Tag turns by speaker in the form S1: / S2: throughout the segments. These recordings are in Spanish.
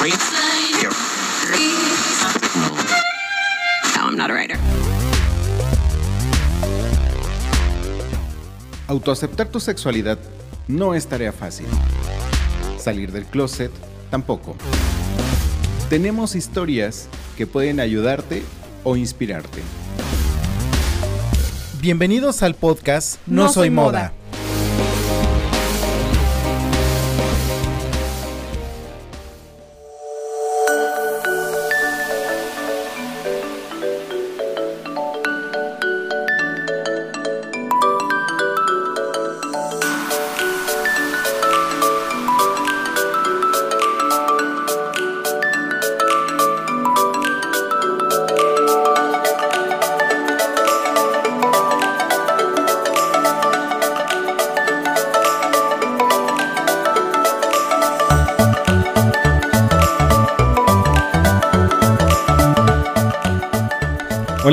S1: No, I'm not a writer.
S2: Autoaceptar tu sexualidad no es tarea fácil. Salir del closet tampoco. Tenemos historias que pueden ayudarte o inspirarte. Bienvenidos al podcast No, Soy Moda.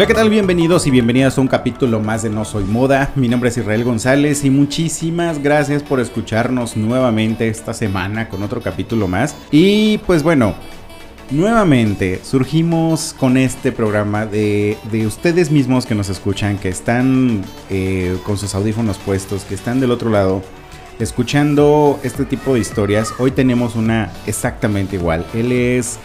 S2: ¿Qué tal? Bienvenidos y bienvenidas a un capítulo más de No Soy Moda. Mi nombre es Israel González y muchísimas gracias por escucharnos nuevamente esta semana con otro capítulo más. Y pues bueno, nuevamente surgimos con este programa de, de ustedes mismos que nos escuchan, que están eh, con sus audífonos puestos, que están del otro lado. Escuchando este tipo de historias, hoy tenemos una exactamente igual. Él es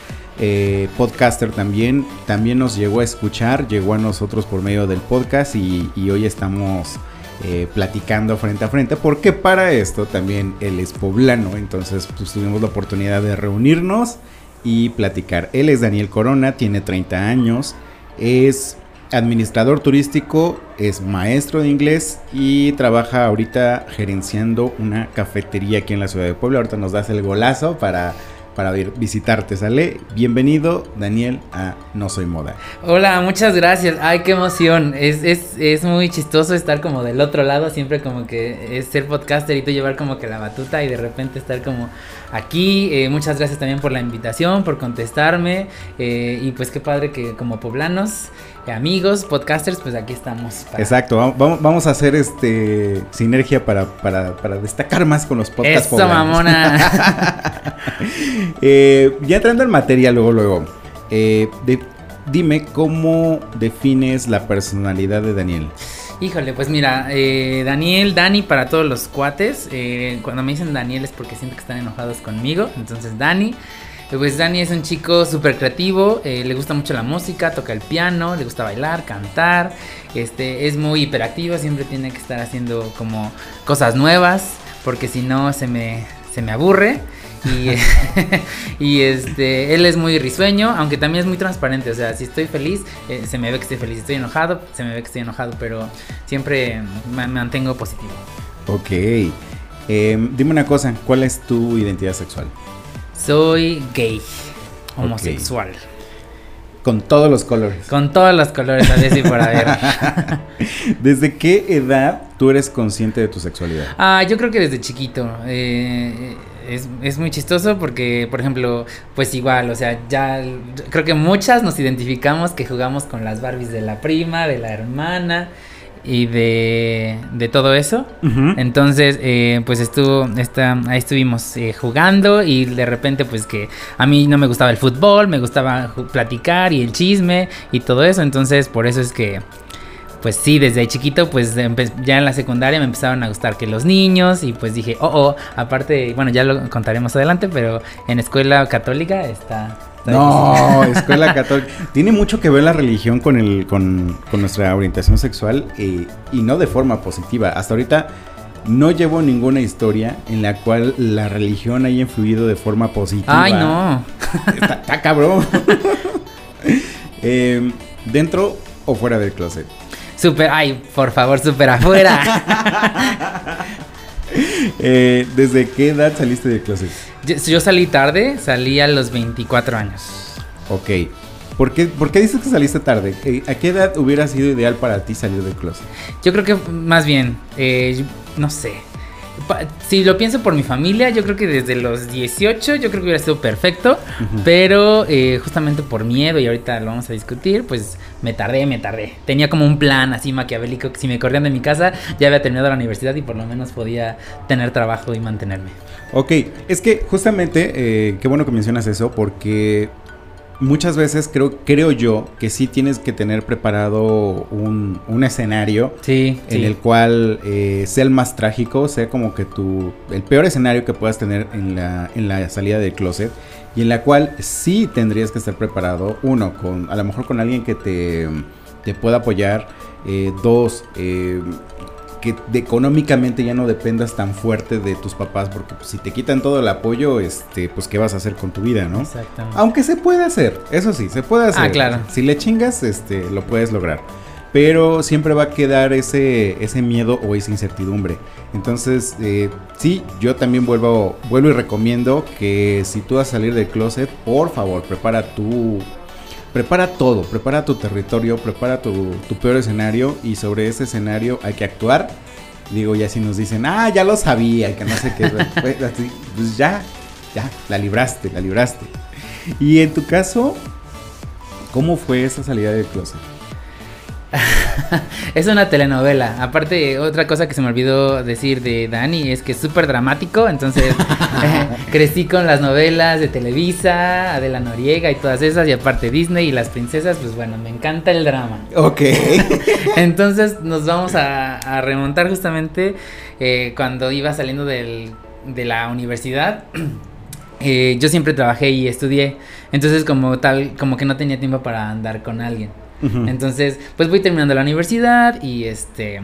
S2: eh, podcaster también, también nos llegó a escuchar, llegó a nosotros por medio del podcast y, hoy estamos eh, platicando frente a frente, porque para esto también él es poblano, entonces pues, tuvimos la oportunidad de reunirnos y platicar. Él es Daniel Corona, tiene 30 años, es administrador turístico, es maestro de inglés y trabaja ahorita gerenciando una cafetería aquí en la ciudad de Puebla. Ahorita nos das el golazo para para visitarte, ¿sale? Bienvenido, Daniel, a No Soy Moda.
S3: Hola, muchas gracias. Ay, qué emoción. Es, es, es muy chistoso estar como del otro lado, siempre como que es ser podcaster y tú llevar como que la batuta y de repente estar como aquí. Eh, muchas gracias también por la invitación, por contestarme. Eh, y pues qué padre que como poblanos amigos, podcasters, pues aquí estamos.
S2: Exacto, vamos, vamos, a hacer este sinergia para, para, para destacar más con los podcasts.
S3: Eso, mamona.
S2: eh, ya entrando en materia, luego, luego. Eh, de, dime cómo defines la personalidad de Daniel.
S3: Híjole, pues mira, eh, Daniel, Dani para todos los cuates. Cuando me dicen Daniel es porque siento que están enojados conmigo. Entonces, Dani. Pues Dani es un chico súper creativo, eh, le gusta mucho la música, toca el piano, le gusta bailar, cantar, este, es muy hiperactivo, siempre tiene que estar haciendo como cosas nuevas, porque si no se me, se me aburre. Y, este, él es muy risueño, aunque también es muy transparente. O sea, si estoy feliz, eh, se me ve que estoy feliz. Si estoy enojado, se me ve que estoy enojado, pero siempre me mantengo positivo.
S2: Ok. Eh, dime una cosa, ¿cuál es tu identidad sexual?
S3: Soy gay, homosexual. Okay.
S2: Con todos los colores.
S3: Con todos los colores, a decir por haber.
S2: ¿Desde qué edad tú eres consciente de tu sexualidad?
S3: Ah, yo creo que desde chiquito. Eh, es, es, muy chistoso porque, por ejemplo, pues igual, o sea, ya creo que muchas nos identificamos que jugamos con las Barbies de la prima, de la hermana y de, de todo eso. Uh -huh. Entonces, eh, pues estuvo, esta, ahí estuvimos eh, jugando y de repente pues que a mí no me gustaba el fútbol, me gustaba platicar y el chisme y todo eso. Entonces, por eso es que, pues sí, desde chiquito, pues ya en la secundaria me empezaron a gustar que los niños y pues dije, oh, oh, aparte, bueno, ya lo contaremos adelante, pero en escuela católica está...
S2: No, escuela católica. Tiene mucho que ver la religión con, el, con, con nuestra orientación sexual eh, y no de forma positiva. Hasta ahorita no llevo ninguna historia en la cual la religión haya influido de forma positiva.
S3: Ay, no.
S2: Está, está cabrón. eh, ¿Dentro o fuera del closet?
S3: Super, ay, por favor, super afuera.
S2: eh, ¿Desde qué edad saliste del closet?
S3: Yo, yo, salí tarde, salí a los 24 años.
S2: Ok. ¿Por qué, ¿Por qué dices que saliste tarde? ¿A qué edad hubiera sido ideal para ti salir del closet?
S3: Yo creo que más bien, eh, no sé. Si lo pienso por mi familia, yo creo que desde los 18, yo creo que hubiera sido perfecto, pero eh, justamente por miedo, y ahorita lo vamos a discutir, pues me tardé, me tardé. Tenía como un plan así maquiavélico que si me corrían de mi casa, ya había terminado la universidad y por lo menos podía tener trabajo y mantenerme.
S2: Ok, es que justamente, eh, qué bueno que mencionas eso, porque muchas veces creo, creo yo que sí tienes que tener preparado un, escenario
S3: en
S2: el cual eh, sea el más trágico, sea como que tu, el peor escenario que puedas tener en la, en la salida del closet y en la cual sí tendrías que estar preparado, uno, con a lo mejor con alguien que te, te pueda apoyar, eh, dos, eh, que económicamente ya no dependas tan fuerte de tus papás, porque pues, si te quitan todo el apoyo, este, pues qué vas a hacer con tu vida, ¿no?
S3: Exactamente.
S2: Aunque se puede hacer, eso sí, se puede hacer.
S3: Ah, claro.
S2: Si le chingas, este, lo puedes lograr. Pero siempre va a quedar ese, ese miedo o esa incertidumbre. Entonces, eh, sí, yo también vuelvo, vuelvo y recomiendo que si tú vas a salir del closet, por favor, prepara tu prepara todo, prepara tu territorio, prepara tu, peor escenario y sobre ese escenario hay que actuar. Digo, ya si nos dicen, ah, ya lo sabía, que no sé qué, pues, pues ya, ya, la libraste, la libraste. Y en tu caso, ¿cómo fue esa salida del closet?
S3: es una telenovela. Aparte, otra cosa que se me olvidó decir de Dani es que es súper dramático. Entonces, crecí con las novelas de Televisa, Adela Noriega y todas esas. Y aparte, Disney y las princesas, pues bueno, me encanta el drama.
S2: Ok.
S3: entonces, nos vamos a, remontar justamente eh, cuando iba saliendo de la universidad. Eh, yo siempre trabajé y estudié. Entonces, como tal, como que no tenía tiempo para andar con alguien. Entonces, pues voy terminando la universidad y este...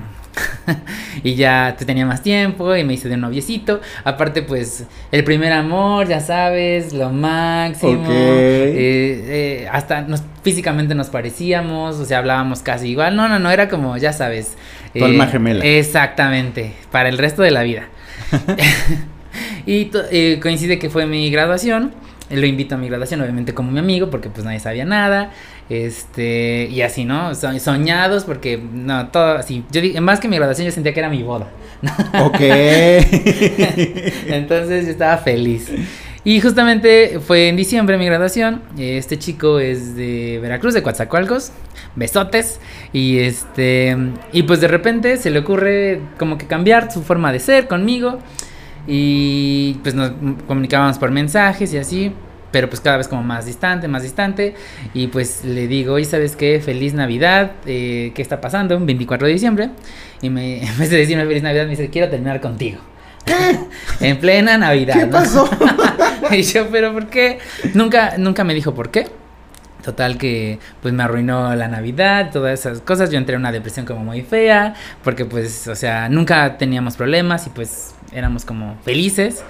S3: y ya te tenía más tiempo y me hice de un noviecito. Aparte, pues, el primer amor, ya sabes, lo máximo. Eh, eh, hasta nos, físicamente nos parecíamos, o sea, hablábamos casi igual. No, no, no, era como, ya sabes.
S2: Tu alma eh, gemela.
S3: Exactamente, para el resto de la vida. y coincide que fue mi graduación. Lo invito a mi graduación, obviamente como mi amigo, porque pues nadie sabía nada. Este, y así, ¿no? Soñados, porque no, todo así. Yo más que mi graduación, yo sentía que era mi boda.
S2: Ok.
S3: Entonces yo estaba feliz. Y justamente fue en diciembre mi graduación. Este chico es de Veracruz, de Coatzacoalcos. Besotes. Y este. Y pues de repente se le ocurre como que cambiar su forma de ser conmigo. Y pues nos comunicábamos por mensajes y así. Pero pues cada vez como más distante, más distante. Y pues le digo, ¿y sabes qué? Feliz Navidad. Eh, ¿Qué está pasando? Un 24 de diciembre. Y me, en vez de decirme Feliz Navidad, me dice, quiero terminar contigo. en plena Navidad.
S2: ¿Qué pasó?
S3: y yo, ¿pero por qué? Nunca, nunca me dijo por qué. Total que pues me arruinó la Navidad, todas esas cosas. Yo entré en una depresión como muy fea, porque pues, o sea, nunca teníamos problemas y pues éramos como felices.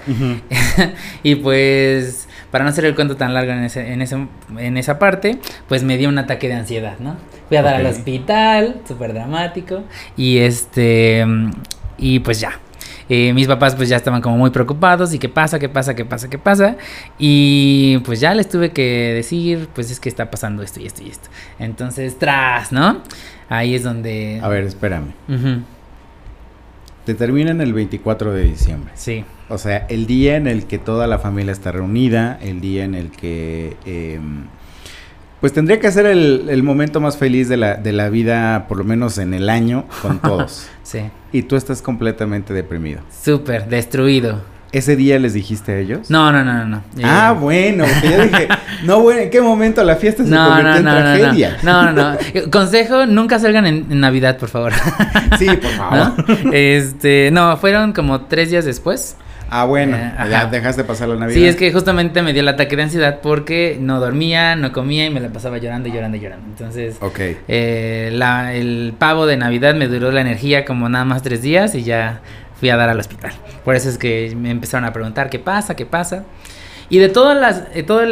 S3: y pues, para no hacer el cuento tan largo en, ese, en, ese, en esa parte, pues me dio un ataque de ansiedad, ¿no? Fui a dar al hospital, súper dramático. Y este, y pues ya, eh, mis papás pues ya estaban como muy preocupados y qué pasa, qué pasa, qué pasa, qué pasa. Y pues ya les tuve que decir, pues es que está pasando esto y esto y esto. Entonces, tras, ¿no? Ahí es donde...
S2: A ver, espérame. Te terminan el 24 de diciembre.
S3: Sí.
S2: O sea, el día en el que toda la familia está reunida, el día en el que... Em, pues tendría que ser el, momento más feliz de la, de la vida, por lo menos en el año, con todos.
S3: sí.
S2: Y tú estás completamente deprimido.
S3: Súper, destruido.
S2: ¿Ese día les dijiste a ellos?
S3: No, no, no, no.
S2: Ah, bueno, porque yo dije, no, bueno, ¿en qué momento la fiesta se convirtió en tragedia?
S3: No, no, no. Consejo, nunca salgan en, Navidad, por favor.
S2: Sí, por favor.
S3: Este, no, fueron como tres días después.
S2: Ah, bueno, eh, ya dejaste pasar la Navidad.
S3: Sí, es que justamente me dio el ataque de ansiedad porque no dormía, no comía y me la pasaba llorando, llorando, llorando. Entonces,
S2: okay.
S3: eh, la, el pavo de Navidad me duró la energía como nada más tres días y ya fui a dar al hospital. Por eso es que me empezaron a preguntar qué pasa, qué pasa. Y de todas las, todos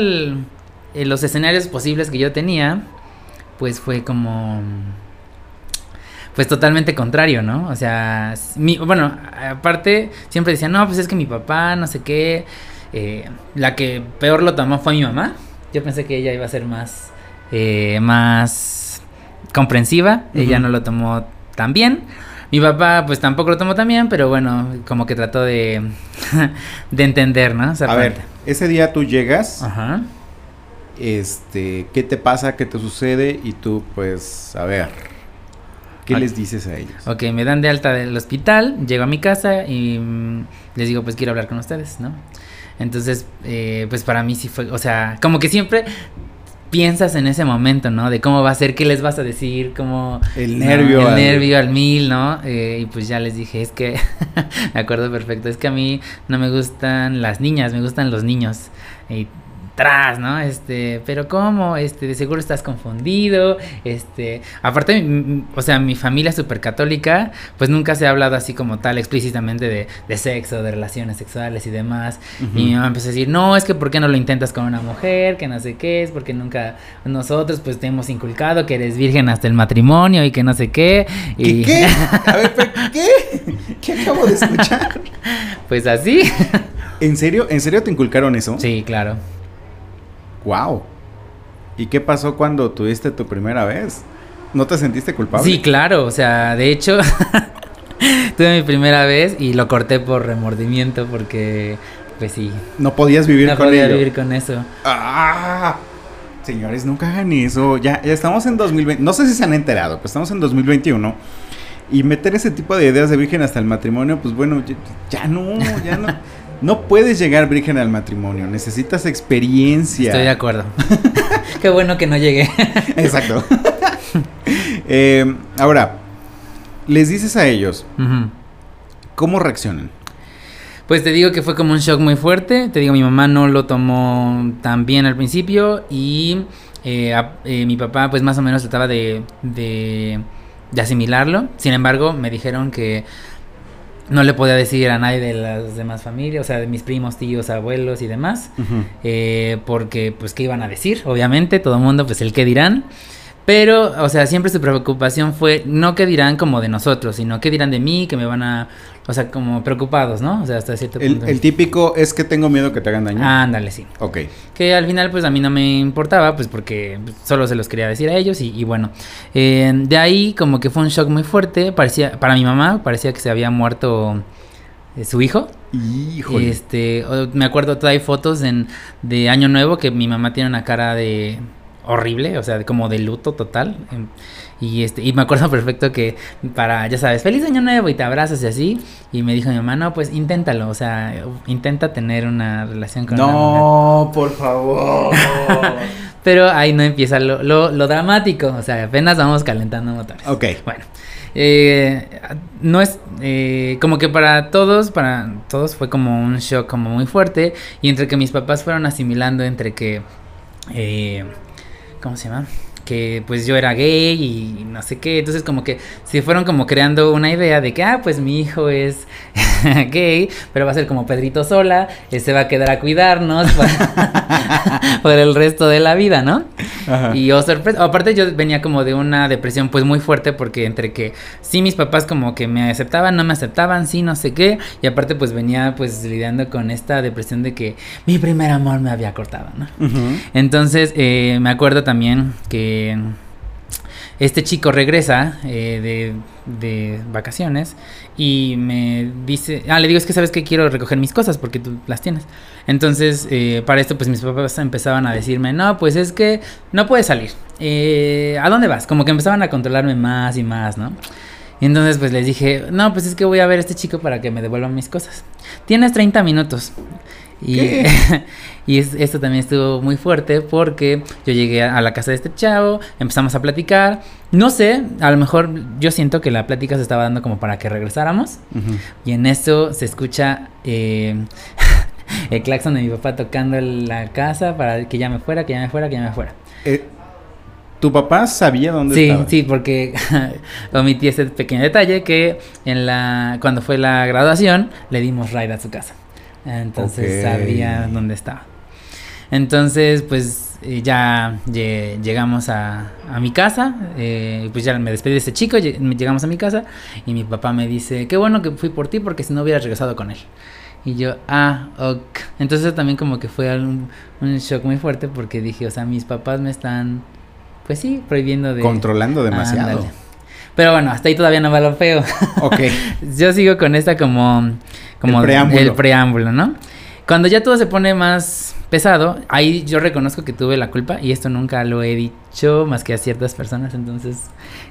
S3: eh, los escenarios posibles que yo tenía, pues fue como pues totalmente contrario, ¿no? O sea, mi, bueno, aparte siempre decían, no, pues es que mi papá, no sé qué, eh, la que peor lo tomó fue mi mamá. Yo pensé que ella iba a ser más, eh, más comprensiva, ella no lo tomó tan bien. Mi papá pues tampoco lo tomó también, pero bueno, como que trató de, de entender, ¿no?
S2: a ver, ese día tú llegas,
S3: Ajá.
S2: este, ¿qué te pasa? ¿Qué te sucede? Y tú, pues, a ver, ¿qué les dices a ellos?
S3: Ok, me dan de alta del hospital, llego a mi casa y mm, les digo, pues quiero hablar con ustedes, ¿no? Entonces, eh, pues para mí sí fue, o sea, como que siempre piensas en ese momento, ¿no? De cómo va a ser, qué les vas a decir, cómo...
S2: El
S3: ¿no?
S2: nervio.
S3: El
S2: al-
S3: nervio al mil, ¿no? Eh, y pues ya les dije, es que, me acuerdo perfecto, es que a mí no me gustan las niñas, me gustan los niños. Y tras, ¿no? Este, pero ¿cómo? Este, de seguro estás confundido, este, aparte, m- m- o sea, mi familia súper católica, pues nunca se ha hablado así como tal explícitamente de, de sexo, de relaciones sexuales y demás. Y mi mamá empezó a decir, no, es que ¿por qué no lo intentas con una mujer? Que no sé qué, es porque nunca nosotros pues te hemos inculcado que eres virgen hasta el matrimonio y que no sé qué.
S2: ¿Qué?
S3: Y
S2: ¿Qué? A ver, pero, ¿qué? ¿Qué acabo de escuchar?
S3: pues así.
S2: ¿En serio? ¿En serio te inculcaron eso?
S3: sí, claro.
S2: Wow. ¿Y qué pasó cuando tuviste tu primera vez? ¿No te sentiste culpable?
S3: Sí, claro, o sea, de hecho, tuve mi primera vez y lo corté por remordimiento porque, pues sí,
S2: No podías vivir
S3: no
S2: con
S3: podía
S2: ello.
S3: vivir con eso.
S2: ¡Ah! Señores, nunca hagan eso. Ya, ya estamos en 2020. No sé si se han enterado, pero estamos en 2021. Y meter ese tipo de ideas de virgen hasta el matrimonio, pues bueno, ya, ya no, ya no. No puedes llegar virgen al matrimonio. Necesitas experiencia.
S3: Estoy de acuerdo. Qué bueno que no llegué.
S2: Exacto. Eh, ahora, les dices a ellos. ¿cómo reaccionan?
S3: Pues te digo que fue como un shock muy fuerte. Te digo, mi mamá no lo tomó tan bien al principio y eh, a- eh, mi papá pues más o menos trataba de, de, de asimilarlo. Sin embargo, me dijeron que no le podía decir a nadie de las demás familias, o sea, de mis primos, tíos, abuelos y demás. eh, porque pues qué iban a decir, obviamente, todo el mundo pues el qué dirán. Pero, o sea, siempre su preocupación fue no qué dirán como de nosotros, sino qué dirán de mí, que me van a, o sea, como preocupados, ¿no? O sea, hasta cierto punto.
S2: el típico es que tengo miedo que te hagan daño.
S3: Ándale, sí.
S2: Ok.
S3: Que al final pues a mí no me importaba, pues porque solo se los quería decir a ellos y, y bueno. Eh, de ahí como que fue un shock muy fuerte, parecía, para mi mamá parecía que se había muerto eh, su hijo.
S2: Híjole.
S3: Este, me acuerdo todavía hay fotos en, de Año Nuevo que mi mamá tiene una cara de horrible, o sea, de- como de luto total. Y este, y me acuerdo perfecto que para, ya sabes, feliz año nuevo y te abrazas y así. Y me dijo mi mamá, no, pues inténtalo, o sea, intenta tener una relación con una.
S2: No, por favor.
S3: Pero ahí no empieza lo, lo, lo dramático, o sea, apenas vamos calentando motores.
S2: ok.
S3: Bueno, eh, no es eh, como que para todos, para todos fue como un shock como muy fuerte y entre que mis papás fueron asimilando entre que, eh, ¿cómo se llama? Que pues yo era gay y no sé qué, entonces como que se fueron como creando una idea de que, ah, pues mi hijo es gay, pero va a ser como Pedrito sola, eh, se va a quedar a cuidarnos por, por el resto de la vida, ¿no?
S2: Ajá.
S3: Y oh, sorpresa, aparte yo venía como de una depresión pues muy fuerte porque entre que sí mis papás como que me aceptaban, no me aceptaban, sí, no sé qué, y aparte pues venía pues lidiando con esta depresión de que mi primer amor me había cortado, ¿no? Entonces eh, me acuerdo también que este chico regresa eh, de, de vacaciones y me dice, ah, le digo, es que sabes que quiero recoger mis cosas porque tú las tienes. Entonces, eh, para esto, pues mis papás empezaban a decirme, no, pues es que no puedes salir. Eh, ¿A dónde vas? Como que empezaban a controlarme más y más, ¿no? Y entonces pues les dije, no, pues es que voy a ver a este chico para que me devuelva mis cosas. Tienes 30 minutos. Y, y es- esto también estuvo muy fuerte porque yo llegué a, la casa de este chavo, empezamos a platicar. No sé, a lo mejor yo siento que la plática se estaba dando como para que regresáramos. Y en eso se escucha eh, el claxon de mi papá tocando la casa para que ya me fuera, que ya me fuera, que ya me fuera.
S2: Eh, ¿Tu papá sabía dónde
S3: Sí,
S2: estaba?
S3: sí, porque omití ese pequeño detalle que en la cuando fue la graduación le dimos ride a su casa. Entonces
S2: Ok.
S3: sabía dónde estaba. Entonces, pues eh, ya lle- llegamos a, a mi casa, eh, pues ya me despedí de este chico, lle- llegamos a mi casa y mi papá me dice, qué bueno que fui por ti porque si no hubieras regresado con él. Y yo, ah, ok. Entonces también como que fue un, un shock muy fuerte porque dije, o sea, mis papás me están, pues sí, prohibiendo de...
S2: Controlando demasiado.
S3: Ándale. Pero bueno, hasta ahí todavía no va lo feo.
S2: Ok.
S3: Yo sigo con esta como, como
S2: El preámbulo.
S3: el preámbulo, ¿no? Cuando ya todo se pone más pesado, ahí yo reconozco que tuve la culpa y esto nunca lo he dicho más que a ciertas personas, entonces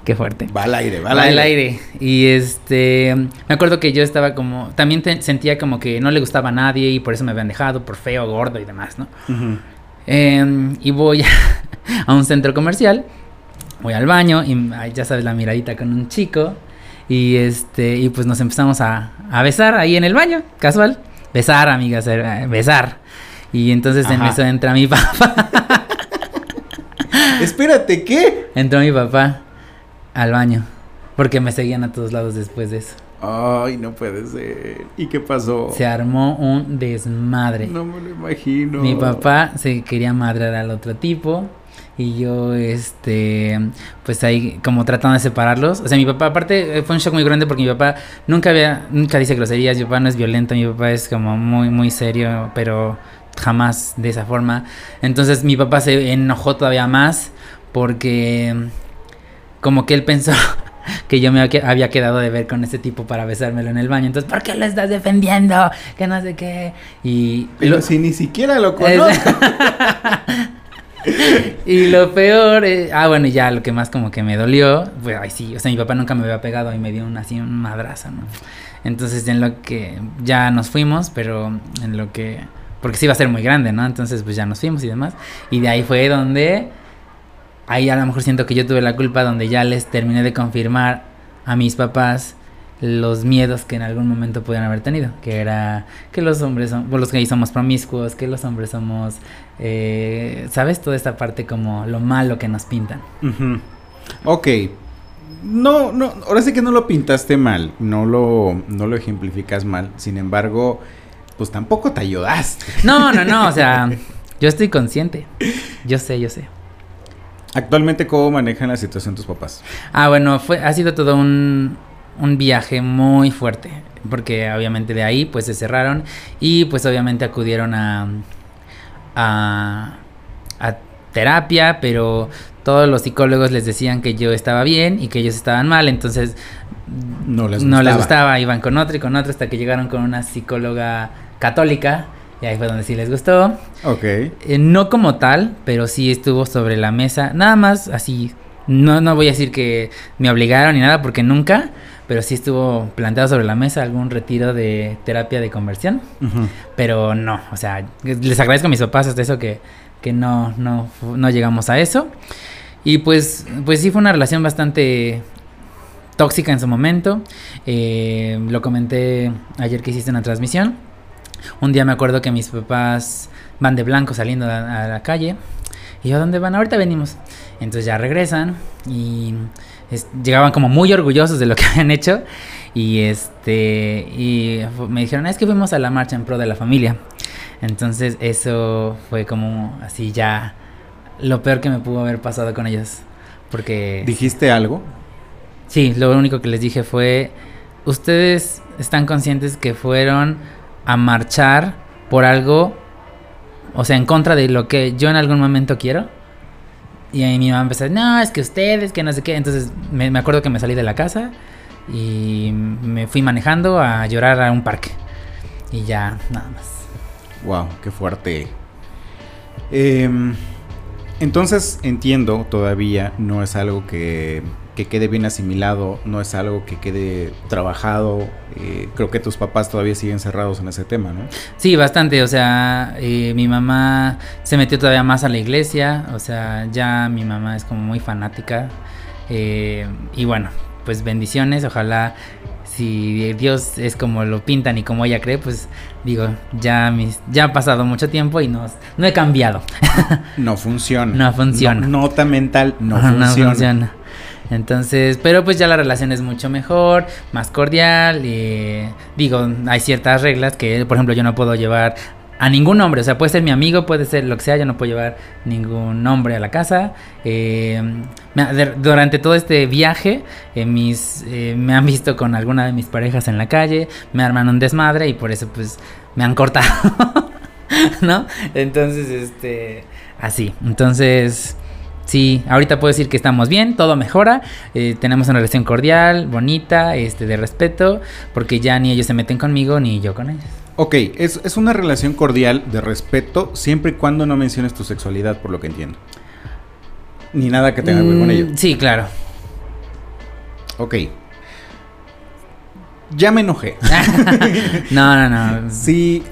S3: qué fuerte.
S2: Va al aire, va
S3: Va
S2: al
S3: al
S2: aire.
S3: aire. Y este, me acuerdo que yo estaba como, también te- sentía como que no le gustaba a nadie y por eso me habían dejado, por feo, gordo y demás, ¿no?
S2: Ujú.
S3: Eh, y voy a, a un centro comercial, voy al baño y ay, ya sabes la miradita con un chico y este y pues nos empezamos a, a besar ahí en el baño, casual, besar amigas, eh, besar. Y entonces en eso entra mi papá,
S2: Espérate, ¿qué?
S3: entró mi papá al baño porque me seguían a todos lados después de eso.
S2: Ay, no puede ser. ¿Y qué pasó?
S3: Se armó un desmadre.
S2: No me lo imagino.
S3: Mi papá se quería madrear al otro tipo. Y yo, este, pues ahí como tratando de separarlos. O sea, mi papá, aparte, eh, fue un shock muy grande porque mi papá nunca había, nunca dice groserías. Mi papá no es violento, mi papá es como muy, muy serio, pero jamás de esa forma. Entonces mi papá se enojó todavía más porque como que él pensó que yo me había que- había quedado de ver con ese tipo para besármelo en el baño. Entonces, ¿por qué lo estás defendiendo? Que no sé qué. Y
S2: Pero
S3: lo-
S2: si ni siquiera lo conozco.
S3: y lo peor, eh, ah, bueno, ya lo que más como que me dolió, pues, ay, sí, o sea, mi papá nunca me había pegado y me dio un, así un madrazo, ¿no? Entonces, en lo que ya nos fuimos, pero en lo que, porque sí iba a ser muy grande, ¿no? Entonces, pues ya nos fuimos y demás. Y de ahí fue donde, ahí a lo mejor siento que yo tuve la culpa, donde ya les terminé de confirmar a mis papás los miedos que en algún momento pudieran haber tenido, que era que los hombres son, pues, los gays somos promiscuos, que los hombres somos, eh, ¿sabes? Toda esta parte como lo malo que nos pintan.
S2: Ujú. Ok. No, no, ahora sí que no lo pintaste mal, no lo, no lo ejemplificas mal. Sin embargo, pues tampoco te ayudaste.
S3: No, no, no, o sea, yo estoy consciente, yo sé, yo sé.
S2: Actualmente, ¿cómo manejan la situación tus papás?
S3: Ah, bueno, fue, ha sido todo un, un viaje muy fuerte, porque obviamente de ahí pues se cerraron y pues obviamente acudieron a, a, a terapia, pero todos los psicólogos les decían que yo estaba bien y que ellos estaban mal, entonces
S2: No les
S3: no les
S2: gustaba.
S3: gustaba, iban con otro y con otro hasta que llegaron con una psicóloga católica y ahí fue donde sí les gustó.
S2: Ok.
S3: Eh, no como tal, pero sí estuvo sobre la mesa. Nada más así. No, no voy a decir que me obligaron ni nada, porque nunca. Pero sí estuvo planteado sobre la mesa algún retiro de terapia de conversión. Pero no, o sea, les agradezco a mis papás hasta eso que, que no, no, no llegamos a eso. Y pues, pues sí fue una relación bastante tóxica en su momento. Eh, lo comenté ayer que hiciste una transmisión. Un día me acuerdo que mis papás van de blanco saliendo a, a la calle. Y yo, ¿a dónde van? Ahorita venimos. Entonces ya regresan y es- llegaban como muy orgullosos de lo que habían hecho. Y este y me dijeron, es que fuimos a la marcha en pro de la familia. Entonces eso fue como así ya lo peor que me pudo haber pasado con ellos. Porque...
S2: ¿Dijiste algo?
S3: Sí, lo único que les dije fue, ustedes están conscientes que fueron a marchar por algo, o sea, en contra de lo que yo en algún momento quiero. Y ahí mi mamá empezó, no, es que ustedes, que no sé qué. Entonces me, me acuerdo que me salí de la casa y me fui manejando a llorar a un parque. Y ya, nada más.
S2: Wow, qué fuerte. Em, entonces entiendo, todavía no es algo que, que quede bien asimilado, no es algo que quede trabajado. eh, creo que tus papás todavía siguen cerrados en ese tema, ¿no?
S3: Sí, bastante. O sea, eh, mi mamá se metió todavía más a la iglesia. O sea, ya mi mamá es como muy fanática. eh, y bueno, pues bendiciones. Ojalá si Dios es como lo pintan y como ella cree, pues digo, ya mis, ya ha pasado mucho tiempo y no, no he cambiado.
S2: No funciona.
S3: No funciona.
S2: No- nota mental, no
S3: Ajá,
S2: funciona.
S3: Entonces, pero pues ya la relación es mucho mejor, más cordial. eh, digo, hay ciertas reglas que, por ejemplo, yo no puedo llevar a ningún hombre. O sea, puede ser mi amigo, puede ser lo que sea, yo no puedo llevar ningún hombre a la casa. eh, durante todo este viaje, eh, mis, eh, me han visto con alguna de mis parejas en la calle, me arman un desmadre y por eso pues me han cortado. ¿No? Entonces, este, así. Entonces... Sí, ahorita puedo decir que estamos bien, todo mejora, eh, tenemos una relación cordial, bonita, este, de respeto, porque ya ni ellos se meten conmigo ni yo con ellos.
S2: Ok, es, es una relación cordial de respeto siempre y cuando no menciones tu sexualidad, por lo que entiendo. Ni nada que tenga que ver con
S3: Mm,
S2: ello.
S3: Sí, claro.
S2: Ok. Ya me enojé.
S3: no, no, no.
S2: Si,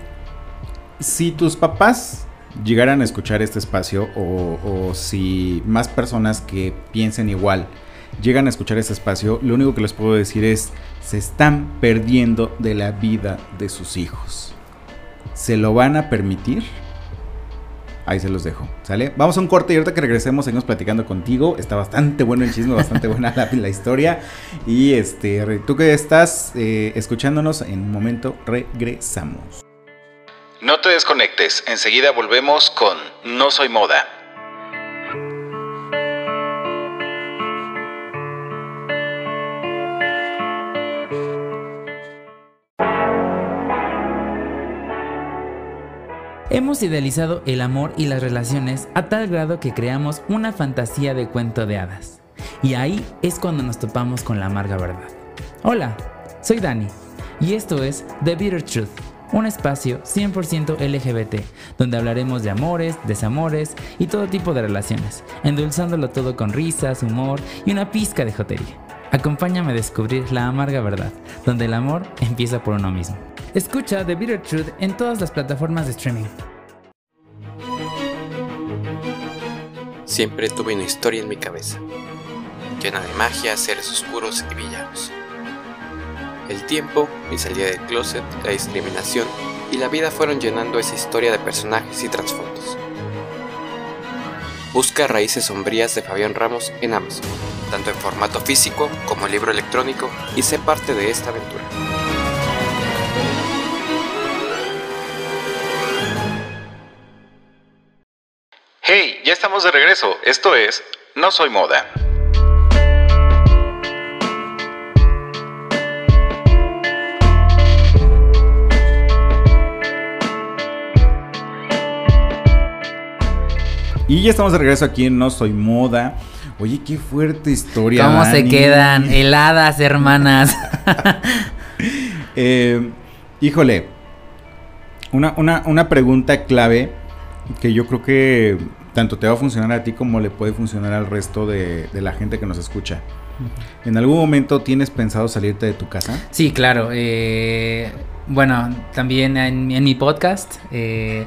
S2: si tus papás llegaran a escuchar este espacio o, si más personas que piensen igual llegan a escuchar este espacio, lo único que les puedo decir es, se están perdiendo de la vida de sus hijos. ¿Se lo van a permitir? Ahí se los dejo, ¿sale? Vamos a un corte y ahorita que regresemos seguimos platicando contigo. Está bastante bueno el chisme, bastante buena la, la historia. Y este, tú que estás eh, escuchándonos, en un momento regresamos. No te desconectes, enseguida volvemos con No Soy Moda.
S3: Hemos idealizado el amor y las relaciones a tal grado que creamos una fantasía de cuento de hadas. Y ahí es cuando nos topamos con la amarga verdad. Hola, soy Dani y esto es The Bitter Truth, un espacio 100% LGBT, donde hablaremos de amores, desamores y todo tipo de relaciones, endulzándolo todo con risas, humor y una pizca de jotería. Acompáñame a descubrir la amarga verdad, donde el amor empieza por uno mismo. Escucha The Bitter Truth en todas las plataformas de streaming.
S4: Siempre tuve una historia en mi cabeza, llena de magia, seres oscuros y villanos. El tiempo, mi salida del closet, la discriminación y la vida fueron llenando esa historia de personajes y trasfondos. Busca Raíces Sombrías de Fabián Ramos en Amazon, tanto en formato físico como libro electrónico, y sé parte de esta aventura.
S2: Hey, ya estamos de regreso. Esto es No Soy Moda. Y ya estamos de regreso aquí en No Soy Moda. Oye, qué fuerte historia.
S3: ¿Cómo se quedan heladas, hermanas?
S2: Eh, híjole, una, una, una pregunta clave que yo creo que tanto te va a funcionar a ti como le puede funcionar al resto de, de la gente que nos escucha. ¿En algún momento tienes pensado salirte de tu casa?
S3: sí, claro. eh, bueno, también en, en mi podcast, eh,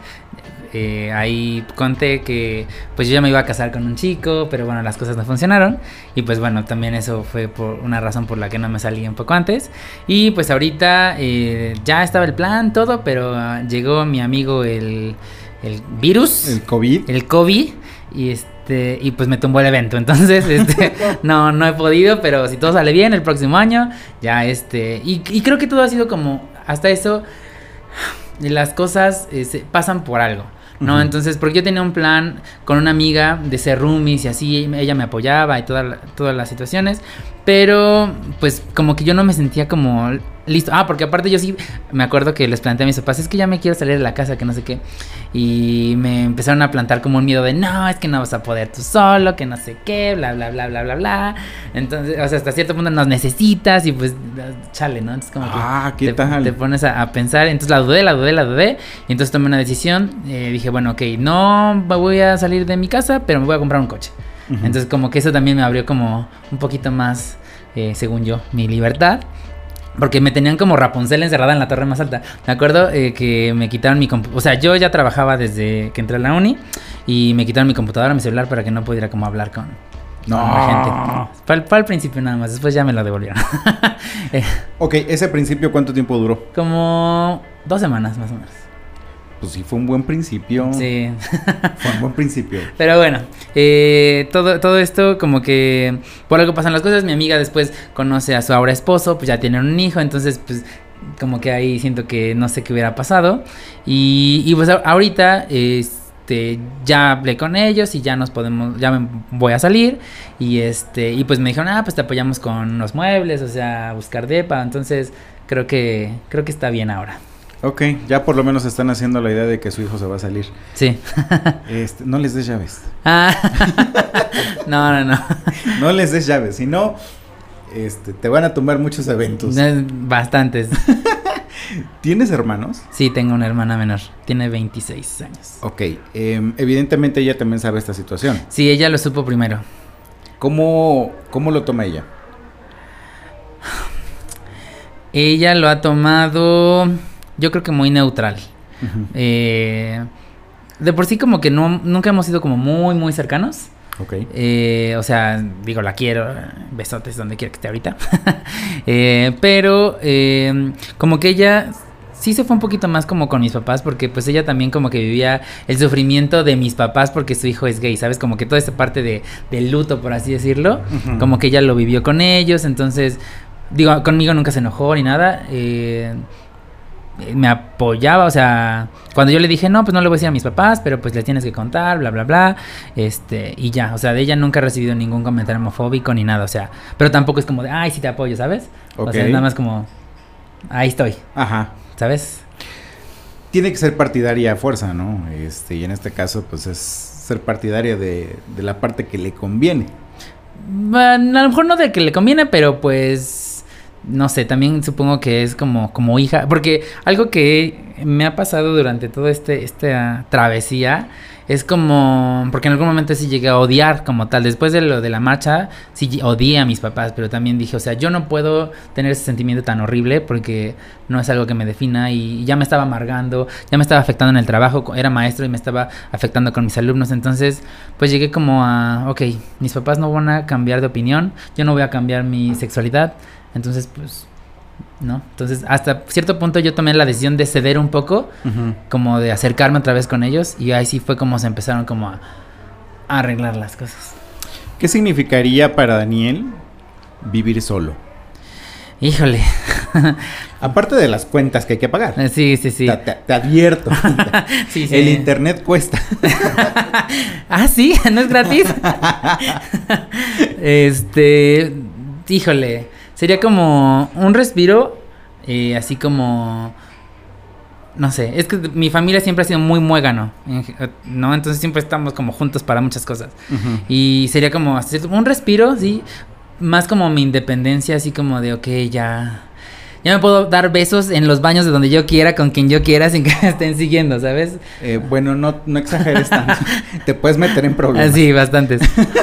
S3: eh, ahí conté que pues yo ya me iba a casar con un chico, pero bueno, las cosas no funcionaron. Y pues bueno, también eso fue por una razón por la que no me salí un poco antes. Y pues ahorita eh, ya estaba el plan, todo, pero ah, llegó mi amigo el, el virus.
S2: El COVID.
S3: el COVID y este y pues me tumbó el evento entonces este no no he podido pero si todo sale bien el próximo año ya este y, y creo que todo ha sido como hasta eso las cosas eh, se- pasan por algo no entonces porque yo tenía un plan con una amiga de ser roomies y así ella me apoyaba y toda la- todas las situaciones pero pues como que yo no me sentía como listo ah porque aparte yo sí me acuerdo que les planteé a mis papás es que ya me quiero salir de la casa que no sé qué y me empezaron a plantar como un miedo de no, es que no vas a poder tú solo, que no sé qué, bla, bla, bla, bla, bla, bla. Entonces, o sea, hasta cierto punto nos necesitas y pues, chale, ¿no? Entonces, como que
S2: Ah, ¿qué
S3: te,
S2: tal?
S3: te pones a, a pensar. Entonces, la dudé, la dudé, la dudé. Y entonces tomé una decisión. eh, dije, bueno, ok, no voy a salir de mi casa, pero me voy a comprar un coche. Entonces, como que eso también me abrió como un poquito más, eh, según yo, mi libertad. Porque me tenían como Rapunzel encerrada en la torre más alta. Me acuerdo eh, que me quitaron mi computadora. O sea, yo ya trabajaba desde que entré a la uni. Y me quitaron mi computadora, mi celular para que no pudiera como hablar con,
S2: No.
S3: con la gente. Fue, fue al principio nada más. Después ya me lo devolvieron. Eh,
S2: Ok, ese principio, ¿cuánto tiempo duró?
S3: como dos semanas más o menos.
S2: Pues sí, fue un buen principio.
S3: Sí.
S2: Fue un buen principio.
S3: Pero bueno, eh, todo, todo esto como que por algo pasan las cosas. Mi amiga después conoce a su ahora esposo, pues ya tienen un hijo, entonces pues como que ahí siento que no sé qué hubiera pasado. Y, y pues ahorita este, ya hablé con ellos y ya nos podemos, ya me voy a salir. Y este, y pues me dijeron, ah, pues te apoyamos con los muebles, o sea, buscar depa. Entonces creo que, creo que está bien ahora.
S2: Ok, ya por lo menos están haciendo la idea de que su hijo se va a salir.
S3: Sí.
S2: Este, no les des llaves.
S3: Ah, no, no, no.
S2: No les des llaves, si no, este, te van a tomar muchos eventos.
S3: Eh, Bastantes.
S2: ¿Tienes hermanos?
S3: Sí, tengo una hermana menor. Tiene 26 años.
S2: Ok, em, evidentemente ella también sabe esta situación.
S3: Sí, ella lo supo primero.
S2: ¿Cómo, cómo lo toma ella?
S3: Ella lo ha tomado, yo creo que muy neutral. Eh, de por sí como que no, nunca hemos sido como muy, muy cercanos.
S2: Ok.
S3: Eh, o sea, digo, la quiero, besotes donde quiera que esté ahorita. Eh, pero eh, como que ella sí se fue un poquito más como con mis papás, porque pues ella también como que vivía el sufrimiento de mis papás porque su hijo es gay, ¿sabes? Como que toda esta parte de, del luto, por así decirlo, como que ella lo vivió con ellos, entonces, digo, conmigo nunca se enojó ni nada. eh, me apoyaba, o sea, cuando yo le dije, no, pues no le voy a decir a mis papás, pero pues les tienes que contar, bla, bla, bla, este, y ya, o sea, de ella nunca he recibido ningún comentario homofóbico ni nada, o sea, pero tampoco es como de, ay, sí te apoyo, ¿sabes? O sea, es nada más como, ahí estoy,
S2: Ajá.
S3: ¿sabes?
S2: Tiene que ser partidaria a fuerza, ¿no? Este, y en este caso, pues es ser partidaria de, de la parte que le conviene.
S3: Bueno, a lo mejor no de que le conviene, pero pues no sé, también supongo que es como como hija, porque algo que me ha pasado durante todo este esta travesía es como porque en algún momento sí llegué a odiar como tal, después de lo de la marcha sí odié a mis papás, pero también dije, o sea, yo no puedo tener ese sentimiento tan horrible porque no es algo que me defina y ya me estaba amargando, ya me estaba afectando en el trabajo, era maestro y me estaba afectando con mis alumnos, entonces pues llegué como a, ok, mis papás no van a cambiar de opinión, yo no voy a cambiar mi sexualidad, entonces pues, ¿no? Entonces hasta cierto punto yo tomé la decisión de ceder un poco, como de acercarme otra vez con ellos y ahí sí fue como se empezaron como a, a arreglar las cosas.
S2: ¿Qué significaría para Daniel vivir solo?
S3: Híjole,
S2: Aparte de las cuentas que hay que pagar.
S3: sí, sí, sí.
S2: Te, te- te advierto.
S3: Sí, sí.
S2: El internet cuesta.
S3: ah, sí, no es gratis. este, híjole, sería como un respiro, eh, así como, no sé, es que mi familia siempre ha sido muy muégano, ¿no? Entonces siempre estamos como juntos para muchas cosas. Y sería como hacer un respiro, sí, más como mi independencia, así como de, ok, ya... Ya me puedo dar besos en los baños de donde yo quiera, con quien yo quiera, sin que me estén siguiendo, ¿sabes?
S2: Eh, bueno, no, no exageres tanto. te puedes meter en problemas.
S3: Ah, sí, bastantes.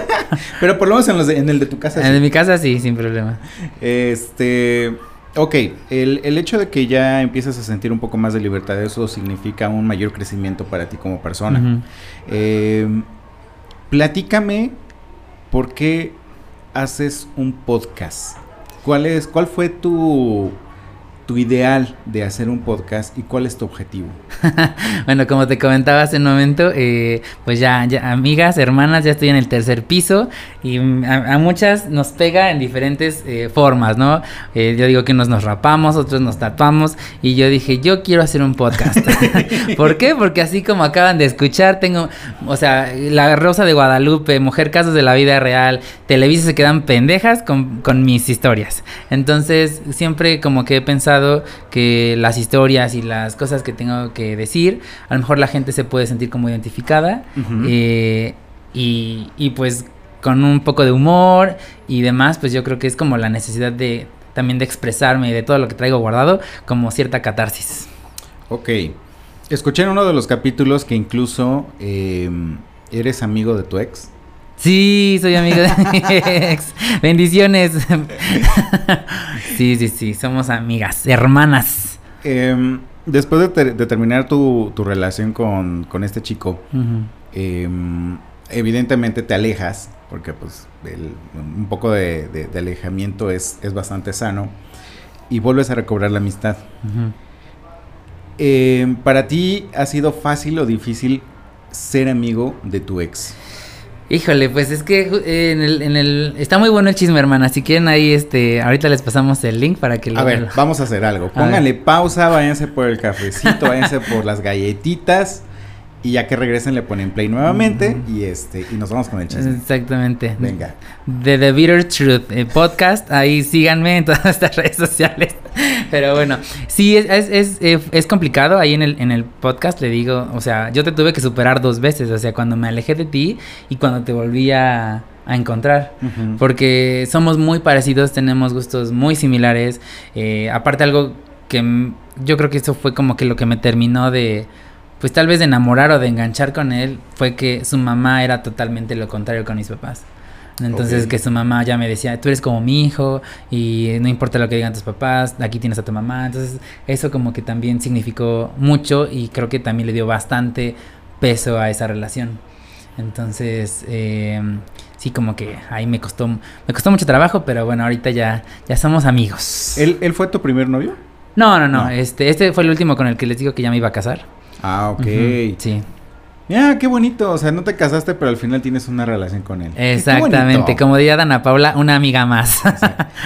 S2: Pero por lo menos en, los de- en el de tu casa. sí.
S3: En mi casa sí, sin problema.
S2: Este. Ok, el, el hecho de que ya empieces a sentir un poco más de libertad, eso significa un mayor crecimiento para ti como persona. Eh, platícame por qué haces un podcast. ¿Cuál, es, ¿Cuál fue tu, tu ideal de hacer un podcast y cuál es tu objetivo?
S3: Bueno, como te comentaba hace un momento, eh, pues ya, ya, amigas, hermanas, ya estoy en el tercer piso y a, a muchas nos pega en diferentes eh, formas, ¿no? Eh, yo digo que unos nos rapamos, otros nos tatuamos y yo dije, yo quiero hacer un podcast. ¿Por qué? Porque así como acaban de escuchar, tengo, o sea, La Rosa de Guadalupe, Mujer Casos de la Vida Real, Televisa se quedan pendejas con, con mis historias. Entonces, siempre como que he pensado que las historias y las cosas que tengo que decir, a lo mejor la gente se puede sentir como identificada eh, y, y pues con un poco de humor y demás, pues yo creo que es como la necesidad de también de expresarme y de todo lo que traigo guardado como cierta catarsis.
S2: Ok. Escuché en uno de los capítulos que incluso eh, eres amigo de tu ex.
S3: Sí, soy amigo de mi ex. Bendiciones. sí, sí, sí, somos amigas, hermanas.
S2: Em, después de, ter- de terminar tu, tu relación con, con este chico, em, evidentemente te alejas, porque pues el- un poco de, de- de alejamiento es, es bastante sano, y vuelves a recobrar la amistad. Em, ¿Para ti ha sido fácil o difícil ser amigo de tu ex?
S3: Híjole, pues es que eh, en el, en el está muy bueno el chisme, hermana. Si quieren ahí, este, ahorita les pasamos el link para que lo
S2: A ver, vamos a hacer algo. Pónganle pausa, váyanse por el cafecito, váyanse por las galletitas Y ya que regresen le ponen play nuevamente y este y nos vamos con el chisme.
S3: Exactamente.
S2: Venga.
S3: De The Bitter Truth eh, podcast, ahí síganme en todas estas redes sociales. Pero bueno, sí, es, es, es, eh, es complicado. Ahí en el, en el podcast le digo, o sea, yo te tuve que superar dos veces. O sea, cuando me alejé de ti y cuando te volví a, a encontrar. Porque somos muy parecidos, tenemos gustos muy similares. eh, aparte algo que yo creo que eso fue como que lo que me terminó de, pues tal vez de enamorar o de enganchar con él, fue que su mamá era totalmente lo contrario con mis papás. Entonces que su mamá ya me decía, tú eres como mi hijo y no importa lo que digan tus papás, aquí tienes a tu mamá. Entonces eso como que también significó mucho y creo que también le dio bastante peso a esa relación. Entonces, eh, sí, como que ahí me costó, me costó mucho trabajo, pero bueno, ahorita ya, ya somos amigos.
S2: ¿Él, él fue tu primer novio?
S3: No, no, no,
S2: No.
S3: este, este fue el último con el que les digo que ya me iba a casar.
S2: Ah, ok.
S3: Ujú, Sí,
S2: Ya, qué bonito. O sea, no te casaste, pero al final tienes una relación con él.
S3: Exactamente. Como diría Dana Paula, una amiga más.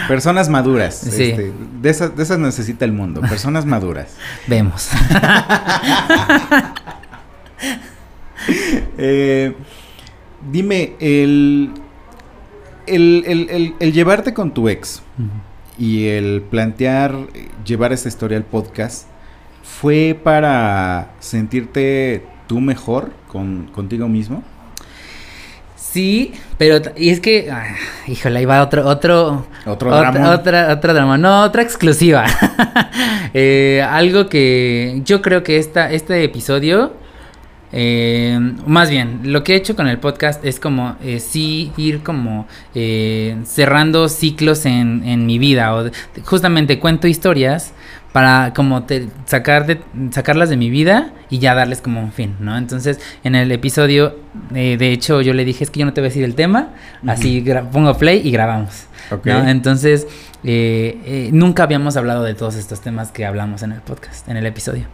S2: Personas maduras.
S3: Sí.
S2: este, de, esas, de esas necesita el mundo. Personas maduras.
S3: Vemos.
S2: Eh, dime, el, el, el- el- el llevarte con tu ex y el plantear eh, llevar esta historia al podcast fue para sentirte tú mejor con, contigo mismo.
S3: Sí, pero y es que, ah, híjole, ahí va otro, otro,
S2: Otro drama.
S3: otra, otra drama, no, otra exclusiva. Eh, algo que yo creo que esta, este episodio, eh, más bien, lo que he hecho con el podcast es como eh, sí ir como eh, cerrando ciclos en, en mi vida o justamente cuento historias para como te- sacar de, sacarlas de mi vida y ya darles como un fin, ¿no? Entonces, en el episodio, eh, de hecho, yo le dije, es que yo no te voy a decir el tema, así pongo play y grabamos.
S2: Ok.
S3: ¿no? Entonces, eh, eh, nunca habíamos hablado de todos estos temas que hablamos en el podcast, en el episodio.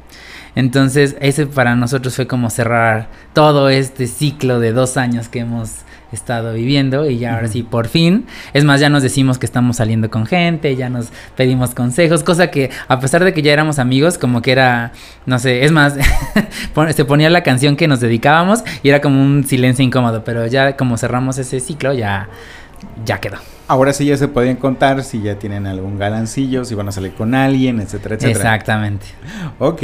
S3: Entonces, ese para nosotros fue como cerrar todo este ciclo de dos años que hemos estado viviendo y ya ahora sí, por fin. Es más, ya nos decimos que estamos saliendo con gente, ya nos pedimos consejos, cosa que a pesar de que ya éramos amigos, como que era, no sé, es más, se ponía la canción que nos dedicábamos y era como un silencio incómodo, pero ya como cerramos ese ciclo, ya, ya quedó.
S2: Ahora sí ya se podían contar si ya tienen algún galancillo, si van a salir con alguien, etcétera, etcétera.
S3: Exactamente.
S2: Ok.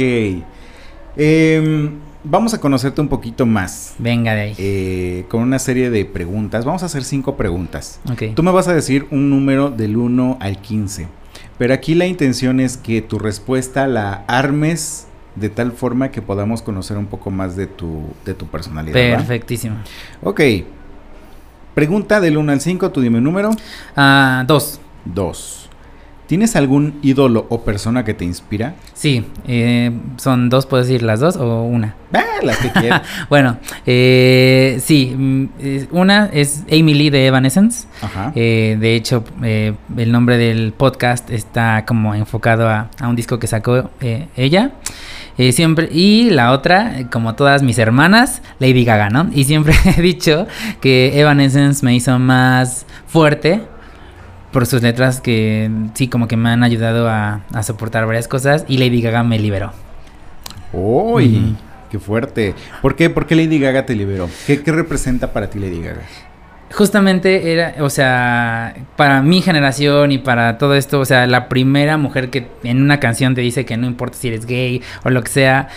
S2: Em, vamos a conocerte un poquito más.
S3: Venga de ahí.
S2: eh, con una serie de preguntas. Vamos a hacer cinco preguntas.
S3: Ok.
S2: Tú me vas a decir un número del 1 al 15. Pero aquí la intención es que tu respuesta la armes de tal forma que podamos conocer un poco más de tu, de tu personalidad. ¿va?
S3: Perfectísimo.
S2: Ok. Pregunta del 1 al 5, tú dime un número.
S3: Ah, dos.
S2: 2. ¿Tienes algún ídolo o persona que te inspira?
S3: Sí, eh, son dos, ¿puedo decir las dos o una?
S2: Ah, las que quieras.
S3: Bueno, eh, sí, mm, una es Amy Lee de Evanescence.
S2: Ajá.
S3: Eh, de hecho, eh, el nombre del podcast está como enfocado a, a un disco que sacó eh, ella. Eh, siempre, y la otra, como todas mis hermanas, Lady Gaga, ¿no? Y siempre he dicho que Evanescence me hizo más fuerte por sus letras que sí, como que me han ayudado a, a soportar varias cosas y Lady Gaga me liberó.
S2: ¡Uy! ¡Qué fuerte! ¿Por qué, ¿Por qué Lady Gaga te liberó? ¿Qué, qué representa para ti Lady Gaga?
S3: Justamente era, o sea, para mi generación y para todo esto, o sea, la primera mujer que en una canción te dice que no importa si eres gay o lo que sea,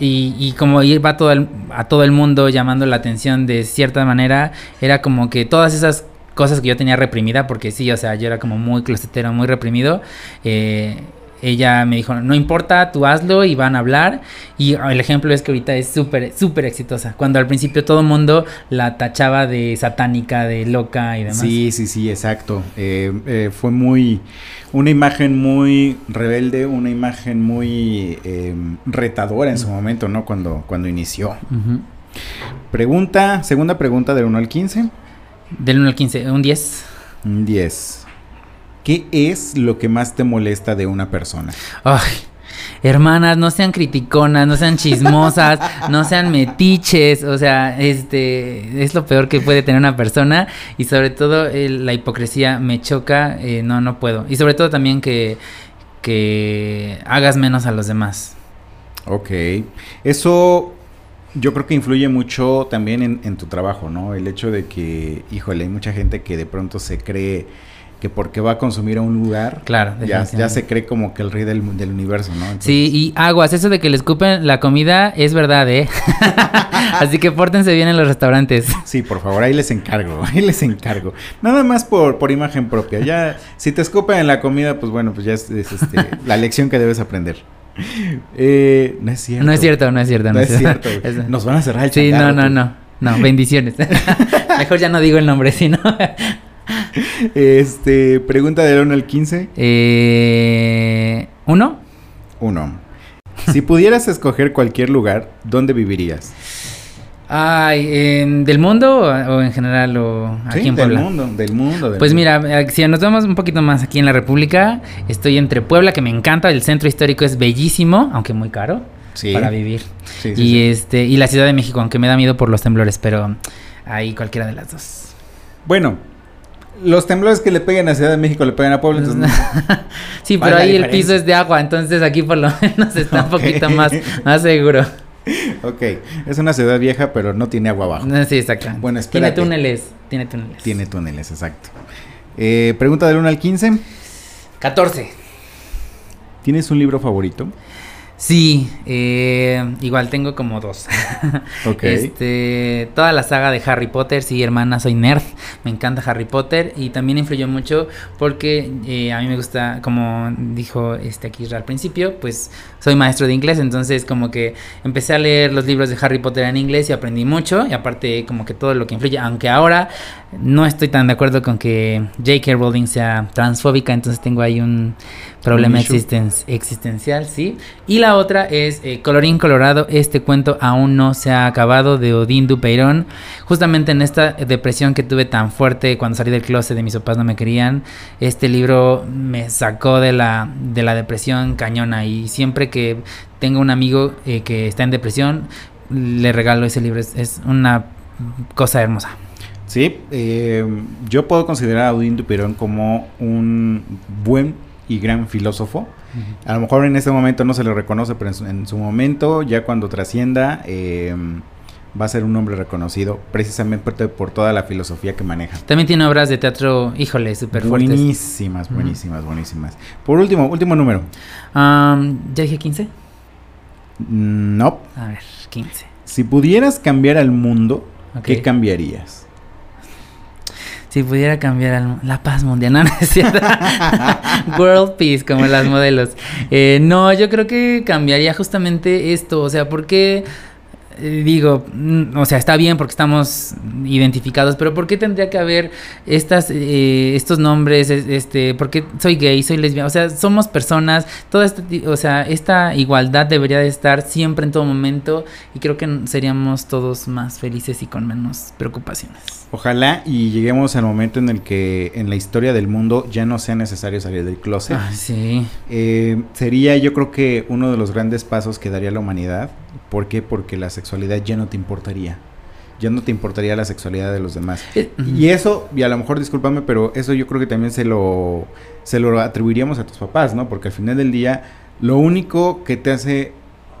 S3: y, y como ir va todo el- a todo el mundo llamando la atención de cierta manera, era como que todas esas cosas que yo tenía reprimida, porque sí, o sea, yo era como muy closetero, muy reprimido, eh, ella me dijo, no importa, tú hazlo y van a hablar. Y el ejemplo es que ahorita es súper, súper exitosa. Cuando al principio todo el mundo la tachaba de satánica, de loca y demás.
S2: Sí, sí, sí, exacto. Eh, eh, fue muy. Una imagen muy rebelde, una imagen muy eh, retadora en su momento, ¿no? Cuando, cuando inició. Pregunta, segunda pregunta del 1 al 15.
S3: Del 1 al 15, un 10.
S2: Un 10. ¿Qué es lo que más te molesta de una persona?
S3: Ay, hermanas, no sean criticonas, no sean chismosas, no sean metiches, o sea, este es lo peor que puede tener una persona y sobre todo el- la hipocresía me choca, eh, no, no puedo. Y sobre todo también que, que hagas menos a los demás.
S2: Ok. Eso Yo creo que influye mucho también en, en tu trabajo, ¿no? El hecho de que, híjole, hay mucha gente que de pronto se cree que porque va a consumir a un lugar,
S3: Claro,
S2: ya, se cree como que el rey del, del universo, ¿no? Entonces,
S3: Sí, y aguas, eso de que le escupen la comida es verdad, ¿eh? Así que pórtense bien en los restaurantes.
S2: Sí, por favor, ahí les encargo, ahí les encargo. Nada más por, por imagen propia. Ya, si te escupen en la comida, pues bueno, pues ya es, es, este, la lección que debes aprender. Eh, no es cierto.
S3: No es cierto, no es cierto.
S2: No es cierto.
S3: Es-
S2: Nos van a cerrar el
S3: Sí, no,
S2: changarro,
S3: no, no. No, bendiciones. Mejor ya no digo el nombre, sino.
S2: Este, pregunta del 1 al 15.
S3: eh, ¿Uno?
S2: 1. Si pudieras escoger cualquier lugar, ¿dónde vivirías?
S3: Ay, ¿en- ¿del mundo o, o en general o aquí
S2: Sí,
S3: en
S2: del
S3: Puebla?
S2: mundo, del mundo. del
S3: Pues
S2: mundo.
S3: mira, eh, si nos vemos un poquito más aquí en la República, estoy entre Puebla, que me encanta, el centro histórico es bellísimo, aunque muy caro
S2: Sí.
S3: para vivir.
S2: Sí,
S3: y este y la Ciudad de México, aunque me da miedo por los temblores, pero ahí cualquiera de las dos.
S2: Bueno, los temblores que le peguen a Ciudad de México le pegan a Puebla, entonces...
S3: sí,
S2: ¿Cuál
S3: pero ahí el piso es de agua, entonces aquí por lo menos está un poquito más, más seguro.
S2: ok, es una ciudad vieja, pero no tiene agua abajo.
S3: Sí, exacto.
S2: Bueno,
S3: Tiene
S2: espérate.
S3: túneles, tiene túneles.
S2: Tiene túneles, exacto. Eh, pregunta del 1 al 15.
S3: 14.
S2: ¿Tienes un libro favorito?
S3: Sí, eh, igual tengo como dos.
S2: Ok.
S3: Este, toda la saga de Harry Potter, sí, hermana, soy nerd, me encanta Harry Potter y también influyó mucho porque eh, a mí me gusta, como dijo este aquí al principio, pues soy maestro de inglés, entonces como que empecé a leer los libros de Harry Potter en inglés y aprendí mucho y aparte como que todo lo que influye, aunque ahora no estoy tan de acuerdo con que J.K. Rowling sea transfóbica, entonces tengo ahí un problema existen- existencial, sí. Y la otra es eh, Colorín Colorado, este cuento aún no se ha acabado de Odín Dupeirón. Justamente en esta depresión que tuve tan fuerte cuando salí del closet de mis papás no me querían, este libro me sacó de la, de la depresión cañona y siempre que tengo un amigo eh, que está en depresión, le regalo ese libro, es, es una cosa hermosa.
S2: Sí, eh, yo puedo considerar a Odín Duperón como un buen y gran filósofo. A lo mejor en este momento no se le reconoce, pero en su, en su momento, ya cuando trascienda, eh, va a ser un hombre reconocido precisamente por, toda la filosofía que maneja.
S3: También tiene obras de teatro, híjole, súper fuertes.
S2: Buenísimas, buenísimas, buenísimas. Por último, último número.
S3: Am, ¿Ya dije 15?
S2: No.
S3: A ver, 15.
S2: Si pudieras cambiar al mundo. ¿qué cambiarías?
S3: Si pudiera cambiar al- la paz mundial, no, no es cierto. World Peace, como las modelos. Eh, no, yo creo que cambiaría justamente esto. O sea, porque digo, mm, o sea, está bien porque estamos identificados, pero ¿por qué tendría que haber estas, eh, estos nombres? es- Este, porque soy gay, soy lesbiana, o sea, somos personas, toda esta, o sea, esta igualdad debería de estar siempre en todo momento y creo que seríamos todos más felices y con menos preocupaciones.
S2: Ojalá y lleguemos al momento en el que en la historia del mundo ya no sea necesario salir del closet.
S3: Ah, sí.
S2: Eh, sería yo creo que uno de los grandes pasos que daría la humanidad. ¿Por qué? Porque la sexualidad ya no te importaría. Ya no te importaría la sexualidad de los demás.
S3: Eh,
S2: Y eso, y a lo mejor discúlpame, pero eso yo creo que también se lo, se lo atribuiríamos a tus papás, ¿no? Porque al final del día, lo único que te hace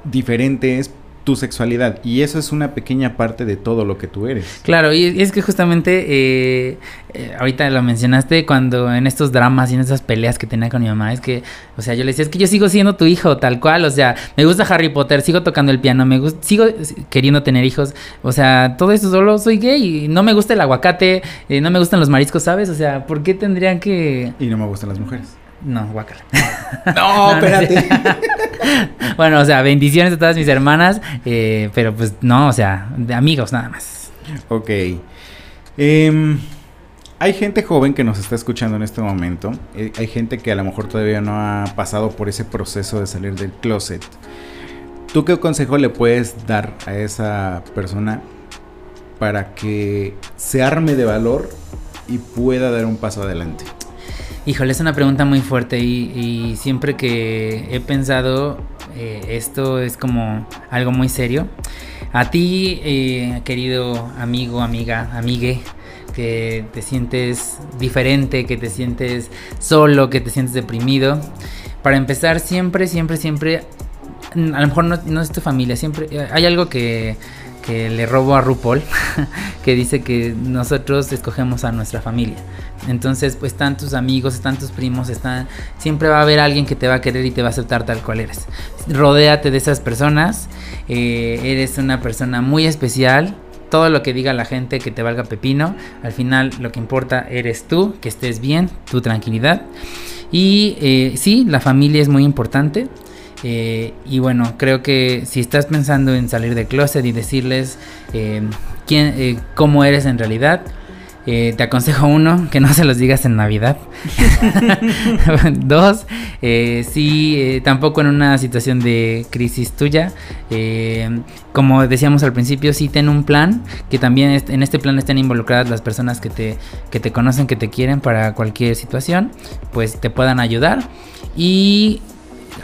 S2: diferente es tu sexualidad. Y eso es una pequeña parte de todo lo que tú eres.
S3: Claro, y es que justamente eh, eh, ahorita lo mencionaste cuando en estos dramas y en esas peleas que tenía con mi mamá, es que, o sea, yo le decía, es que yo sigo siendo tu hijo, tal cual, o sea, me gusta Harry Potter, sigo tocando el piano, me gusta, sigo queriendo tener hijos, o sea, todo eso solo soy gay, y no me gusta el aguacate, eh, no me gustan los mariscos, ¿sabes? O sea, ¿por qué tendrían que...?
S2: Y no me gustan las mujeres.
S3: No, guácala.
S2: No,
S3: No, no es
S2: espérate.
S3: bueno, o sea, bendiciones a todas mis hermanas, eh, pero pues no, o sea, de amigos nada más.
S2: Ok. Em, hay gente joven que nos está escuchando en este momento. Eh, hay gente que a lo mejor todavía no ha pasado por ese proceso de salir del closet. ¿Tú qué consejo le puedes dar a esa persona para que se arme de valor y pueda dar un paso adelante?
S3: Híjole, es una pregunta muy fuerte y, siempre que he pensado eh, esto es como algo muy serio. A ti, eh, querido amigo, amiga, amigue, que te sientes diferente, que te sientes solo, que te sientes deprimido. Para empezar, siempre, siempre, siempre, a lo mejor no, no es tu familia, siempre eh, hay algo que que le robo a RuPaul, que dice que nosotros escogemos a nuestra familia. Entonces, pues están tus amigos, están tus primos, están siempre va a haber alguien que te va a querer y te va a aceptar tal cual eres. Rodéate de esas personas. eh, eres una persona muy especial. Todo lo que diga la gente que te valga pepino, al final lo que importa eres tú, que estés bien, tu tranquilidad. Y eh, sí, la familia es muy importante. Eh, y bueno, creo que si estás pensando en salir de closet y decirles eh, quién, eh, cómo eres en realidad, eh, te aconsejo uno, que no se los digas en Navidad. Dos, eh, sí, eh, tampoco en una situación de crisis tuya. Eh, como decíamos al principio, sí ten un plan, que también est- en este plan estén involucradas las personas que te, que te conocen, que te quieren para cualquier situación, pues te puedan ayudar. Y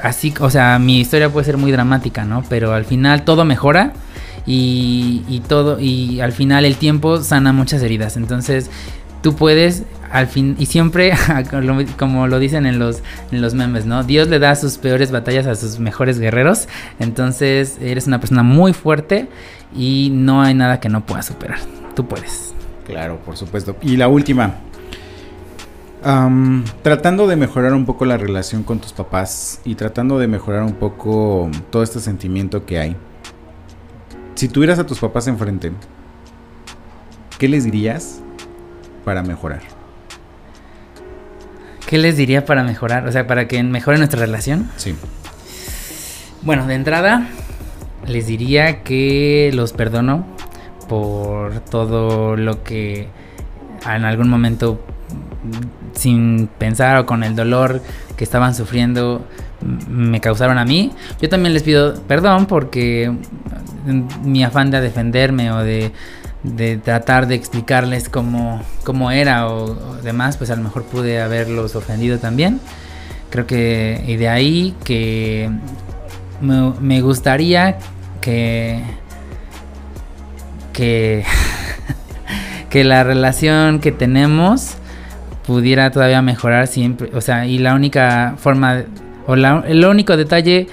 S3: así, o sea, mi historia puede ser muy dramática, ¿no? Pero al final todo mejora y, y todo, y al final el tiempo sana muchas heridas. Entonces, tú puedes, al fin, y siempre, como lo dicen en los, en los memes, ¿no? Dios le da sus peores batallas a sus mejores guerreros. Entonces, eres una persona muy fuerte y no hay nada que no puedas superar. Tú puedes.
S2: Claro, por supuesto. Y la última. Am, tratando de mejorar un poco la relación con tus papás y tratando de mejorar un poco todo este sentimiento que hay. Si tuvieras a tus papás enfrente, ¿qué les dirías para mejorar?
S3: ¿Qué les diría para mejorar? O sea, para que mejore nuestra relación.
S2: Sí.
S3: Bueno, de entrada, les diría que los perdono por todo lo que en algún momento, sin pensar o con el dolor que estaban sufriendo, me causaron a mí. Yo también les pido perdón porque mm, mi afán de defenderme o de, de tratar de explicarles cómo, cómo era o, o demás, pues a lo mejor pude haberlos ofendido también. Creo que, y de ahí que me, me gustaría que que que la relación que tenemos pudiera todavía mejorar siempre, o sea, y la única forma o la- el único detalle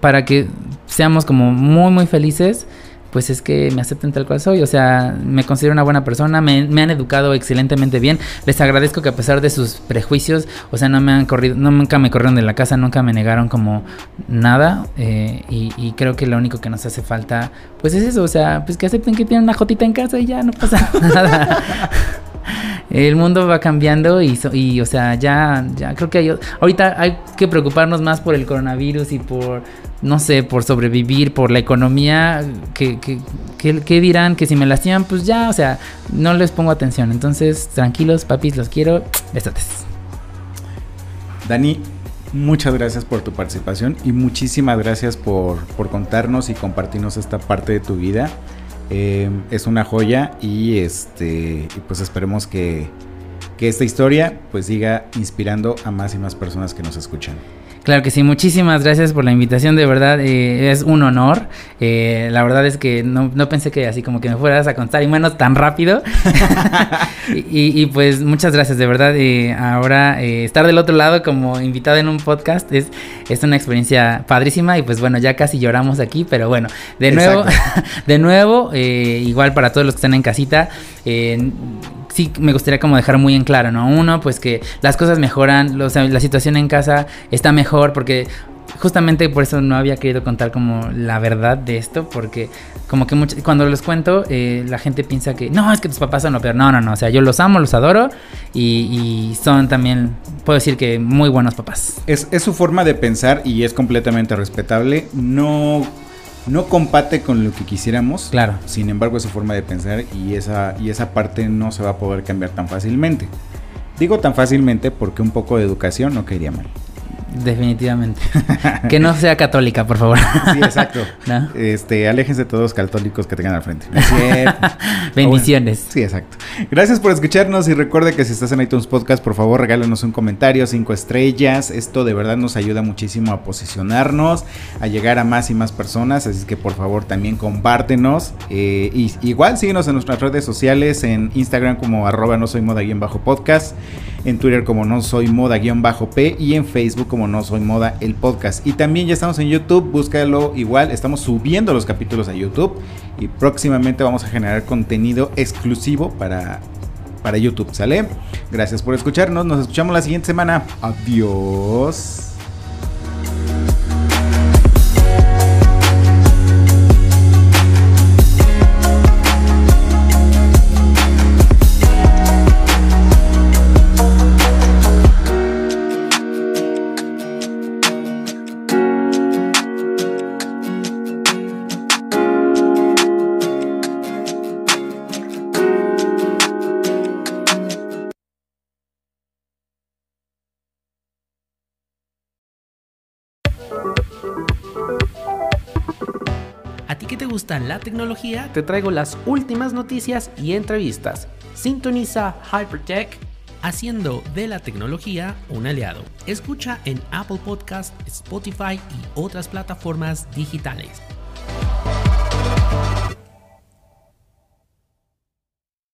S3: para que seamos como muy muy felices pues es que me acepten tal cual soy, o sea, me considero una buena persona, me, han educado excelentemente bien, les agradezco que a pesar de sus prejuicios, o sea, no me han corrido, no, nunca me corrieron de la casa, nunca me negaron como nada, eh, y, y creo que lo único que nos hace falta, pues es eso, o sea, pues que acepten que tienen una jotita en casa y ya no pasa nada. El mundo va cambiando y, so- y o sea, ya, ya creo que hay, ahorita hay que preocuparnos más por el coronavirus y por, no sé, por sobrevivir, por la economía, que, que- que dirán que si me lastiman, pues ya, o sea, no les pongo atención. Entonces, tranquilos, papis, los quiero. Besotes.
S2: Dani, muchas gracias por tu participación y muchísimas gracias por, por contarnos y compartirnos esta parte de tu vida. Eh, es una joya y este pues esperemos que, que esta historia pues siga inspirando a más y más personas que nos escuchan.
S3: Claro que sí, muchísimas gracias por la invitación, de verdad eh, es un honor. Eh, la verdad es que no, no pensé que así como que me fueras a contar y menos tan rápido. y, pues muchas gracias, de verdad. eh, ahora eh, estar del otro lado como invitado en un podcast es, es una experiencia padrísima y pues bueno, ya casi lloramos aquí, pero bueno, de nuevo, de nuevo, eh, igual para todos los que están en casita. Sí me gustaría como dejar muy en claro, ¿no? Uno, pues que las cosas mejoran, la situación en casa está mejor porque justamente por eso no había querido contar como la verdad de esto, porque como que mucho- cuando los cuento, eh, la gente piensa que no, es que tus papás son lo peor. No, no, no, o sea, yo los amo, los adoro y, y son también, puedo decir que muy buenos papás.
S2: Es, es su forma de pensar y es completamente respetable. No, no compate con lo que quisiéramos.
S3: Claro.
S2: Sin embargo, es su forma de pensar y esa, y esa parte no se va a poder cambiar tan fácilmente. Digo tan fácilmente porque un poco de educación no caería mal.
S3: Definitivamente. que no sea católica, por favor.
S2: Sí, exacto.
S3: ¿No?
S2: Este, aléjense todos los católicos que tengan al frente. No es cierto.
S3: Bendiciones.
S2: Sí, exacto. Gracias por escucharnos y recuerde que si estás en iTunes Podcast, por favor regálanos un comentario, cinco estrellas. Esto de verdad nos ayuda muchísimo a posicionarnos, a llegar a más y más personas. Así que por favor también compártenos. Eh, y igual síguenos en nuestras redes sociales, en Instagram como arroba no soy moda guion bajo podcast, en Twitter como no soy moda guion bajo P y en Facebook como No Soy Moda el podcast. Y también ya estamos en YouTube, búscalo igual, estamos subiendo los capítulos a YouTube y próximamente vamos a generar contenido exclusivo para, para YouTube, ¿sale? Gracias por escucharnos, nos escuchamos la siguiente semana. Adiós.
S5: La tecnología? Te traigo las últimas noticias y entrevistas. Sintoniza Hypertech haciendo de la tecnología un aliado. Escucha en Apple Podcast, Spotify y otras plataformas digitales.